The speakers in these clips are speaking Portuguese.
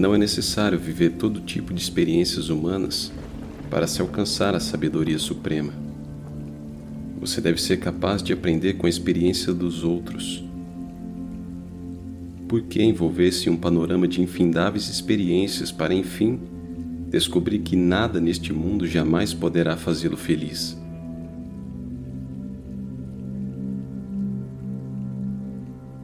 Não é necessário viver todo tipo de experiências humanas para se alcançar a sabedoria suprema. Você deve ser capaz de aprender com a experiência dos outros. Por que envolver-se em um panorama de infindáveis experiências para, enfim, descobrir que nada neste mundo jamais poderá fazê-lo feliz?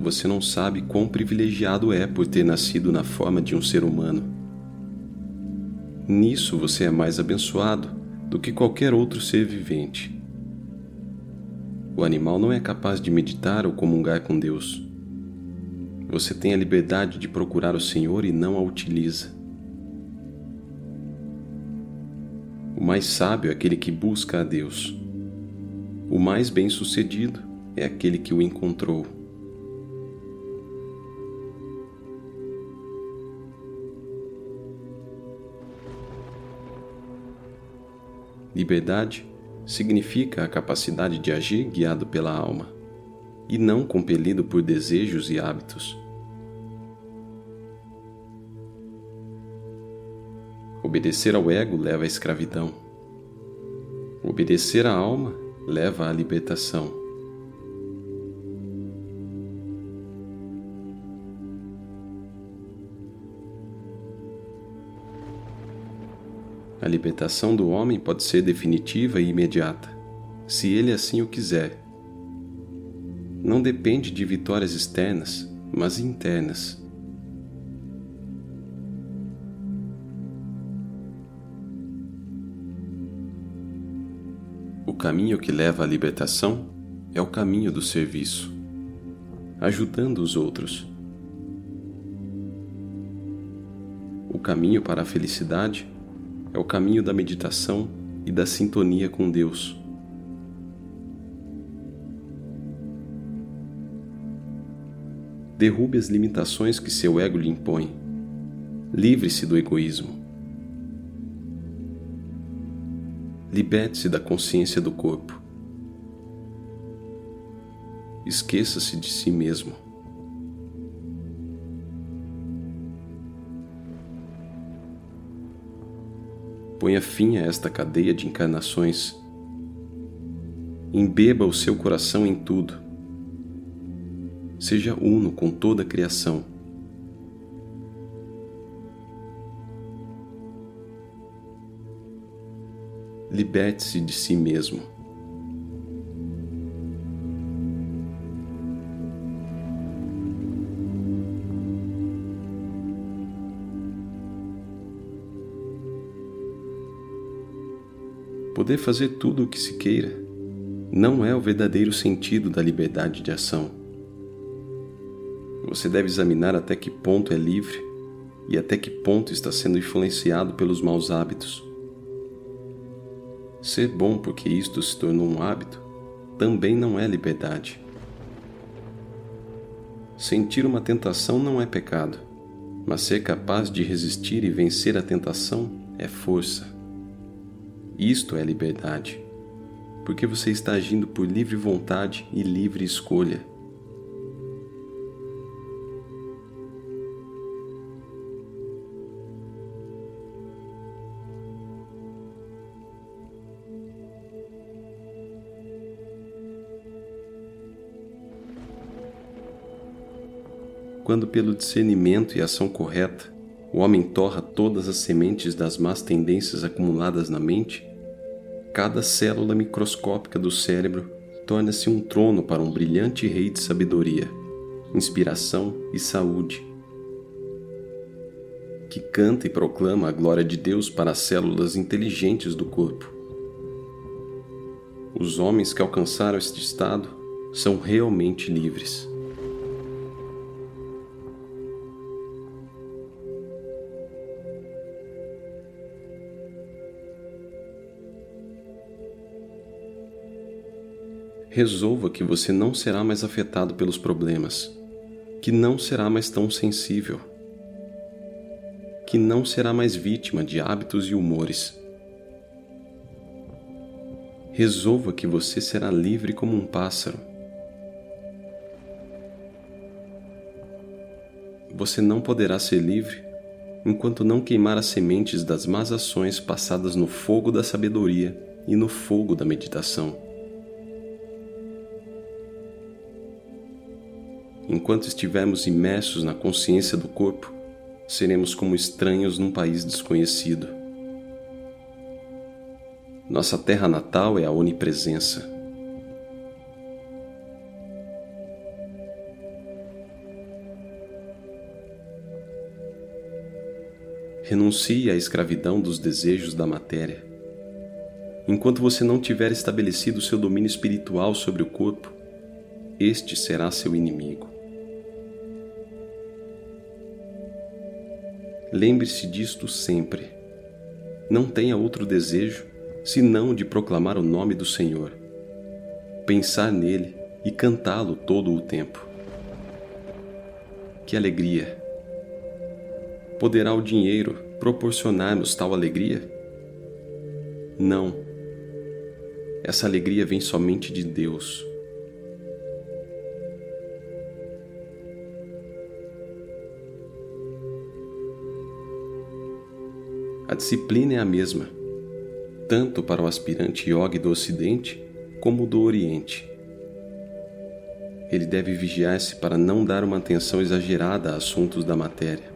Você não sabe quão privilegiado é por ter nascido na forma de um ser humano. Nisso você é mais abençoado do que qualquer outro ser vivente. O animal não é capaz de meditar ou comungar com Deus. Você tem a liberdade de procurar o Senhor e não a utiliza. O mais sábio é aquele que busca a Deus. O mais bem-sucedido é aquele que o encontrou. Liberdade significa a capacidade de agir guiado pela alma e não compelido por desejos e hábitos. Obedecer ao ego leva à escravidão. Obedecer à alma leva à libertação. A libertação do homem pode ser definitiva e imediata, se ele assim o quiser. Não depende de vitórias externas, mas internas. O caminho que leva à libertação é o caminho do serviço, ajudando os outros. O caminho para a felicidade é o caminho da meditação e da sintonia com Deus. Derrube as limitações que seu ego lhe impõe. Livre-se do egoísmo. Liberte-se da consciência do corpo. Esqueça-se de si mesmo. Ponha fim a esta cadeia de encarnações. Embeba o seu coração em tudo. Seja uno com toda a criação. Liberte-se de si mesmo. Poder fazer tudo o que se queira não é o verdadeiro sentido da liberdade de ação. Você deve examinar até que ponto é livre e até que ponto está sendo influenciado pelos maus hábitos. Ser bom porque isto se tornou um hábito também não é liberdade. Sentir uma tentação não é pecado, mas ser capaz de resistir e vencer a tentação é força. Isto é liberdade, porque você está agindo por livre vontade e livre escolha. Quando, pelo discernimento e ação correta, o homem torra todas as sementes das más tendências acumuladas na mente, Cada célula microscópica do cérebro torna-se um trono para um brilhante rei de sabedoria, inspiração e saúde, que canta e proclama a glória de Deus para as células inteligentes do corpo. Os homens que alcançaram este estado são realmente livres. Resolva que você não será mais afetado pelos problemas, que não será mais tão sensível, que não será mais vítima de hábitos e humores. Resolva que você será livre como um pássaro. Você não poderá ser livre enquanto não queimar as sementes das más ações passadas no fogo da sabedoria e no fogo da meditação. Enquanto estivermos imersos na consciência do corpo, seremos como estranhos num país desconhecido. Nossa terra natal é a onipresença. Renuncie à escravidão dos desejos da matéria. Enquanto você não tiver estabelecido seu domínio espiritual sobre o corpo, este será seu inimigo. Lembre-se disto sempre. Não tenha outro desejo senão de proclamar o nome do Senhor, pensar nele e cantá-lo todo o tempo. Que alegria! Poderá o dinheiro proporcionar-nos tal alegria? Não. Essa alegria vem somente de Deus. A disciplina é a mesma, tanto para o aspirante yogi do Ocidente como do Oriente. Ele deve vigiar-se para não dar uma atenção exagerada a assuntos da matéria.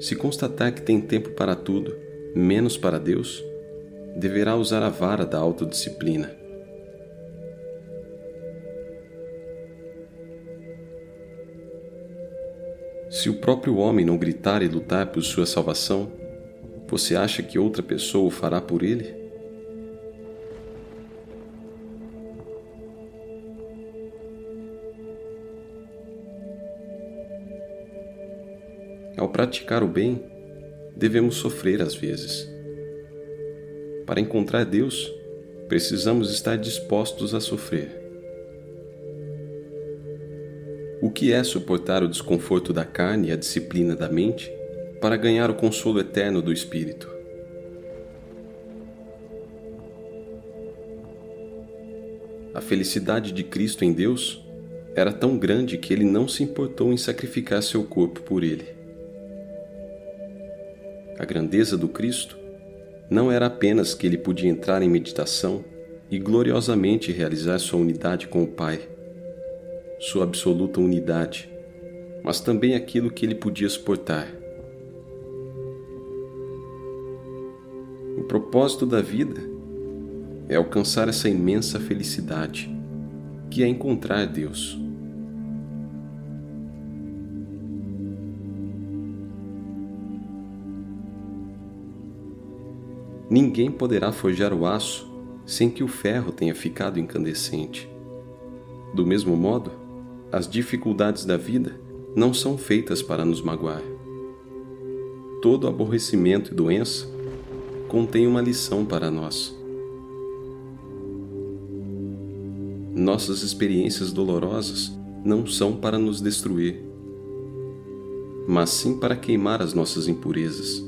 Se constatar que tem tempo para tudo, menos para Deus, deverá usar a vara da autodisciplina. Se o próprio homem não gritar e lutar por sua salvação, você acha que outra pessoa o fará por ele? Ao praticar o bem, devemos sofrer às vezes. Para encontrar Deus, precisamos estar dispostos a sofrer. O que é suportar o desconforto da carne e a disciplina da mente para ganhar o consolo eterno do espírito? A felicidade de Cristo em Deus era tão grande que ele não se importou em sacrificar seu corpo por ele a grandeza do Cristo não era apenas que ele podia entrar em meditação e gloriosamente realizar sua unidade com o Pai, sua absoluta unidade, mas também aquilo que ele podia suportar. O propósito da vida é alcançar essa imensa felicidade, que é encontrar Deus. Ninguém poderá forjar o aço sem que o ferro tenha ficado incandescente. Do mesmo modo, as dificuldades da vida não são feitas para nos magoar. Todo aborrecimento e doença contém uma lição para nós. Nossas experiências dolorosas não são para nos destruir, mas sim para queimar as nossas impurezas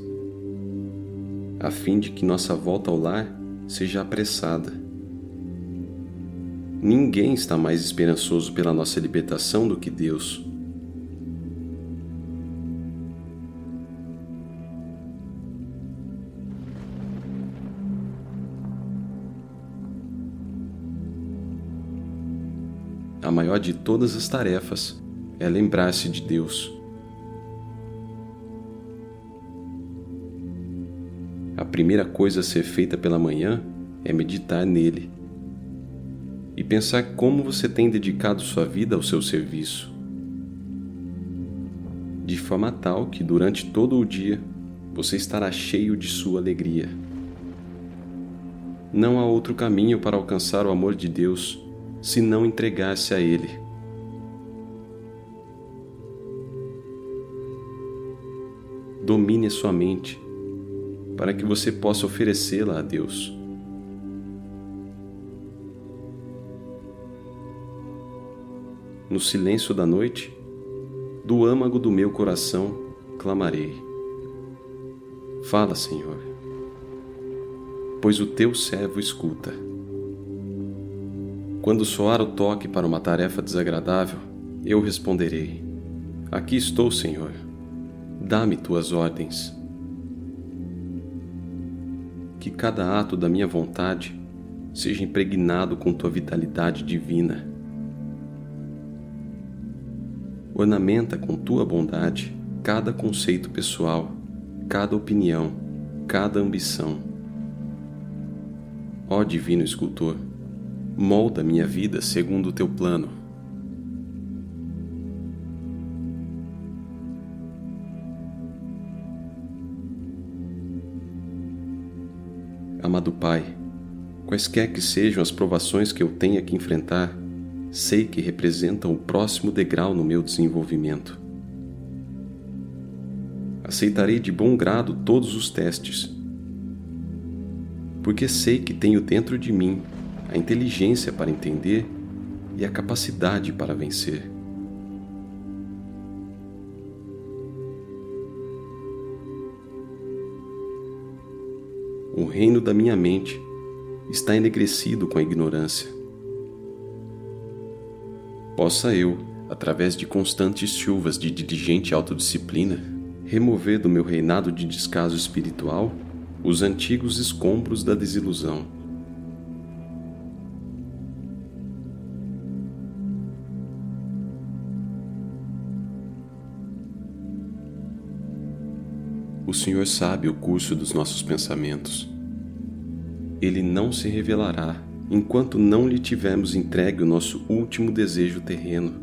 a fim de que nossa volta ao lar seja apressada. Ninguém está mais esperançoso pela nossa libertação do que Deus. A maior de todas as tarefas é lembrar-se de Deus. a primeira coisa a ser feita pela manhã é meditar nele e pensar como você tem dedicado sua vida ao seu serviço, de forma tal que durante todo o dia você estará cheio de sua alegria. Não há outro caminho para alcançar o amor de Deus senão entregar-se a Ele. Domine a sua mente para que você possa oferecê-la a Deus. No silêncio da noite, do âmago do meu coração, clamarei. Fala, Senhor, pois o teu servo escuta. Quando soar o toque para uma tarefa desagradável, Eu responderei: Aqui estou, Senhor. Dá-me tuas ordens. Que cada ato da minha vontade seja impregnado com tua vitalidade divina. Ornamenta com tua bondade cada conceito pessoal, cada opinião, cada ambição. Ó Divino Escultor, molda minha vida segundo o teu plano. Amado Pai, quaisquer que sejam as provações que eu tenha que enfrentar, sei que representam o próximo degrau no meu desenvolvimento. Aceitarei de bom grado todos os testes, porque sei que tenho dentro de mim a inteligência para entender e a capacidade para vencer. O reino da minha mente está enegrecido com a ignorância. Possa eu, através de constantes chuvas de diligente autodisciplina, remover do meu reinado de descaso espiritual os antigos escombros da desilusão. O Senhor sabe o curso dos nossos pensamentos. Ele não se revelará enquanto não lhe tivermos entregue o nosso último desejo terreno.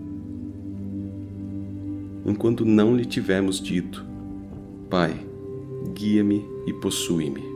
Enquanto não lhe tivermos dito: Pai, guia-me e possui-me.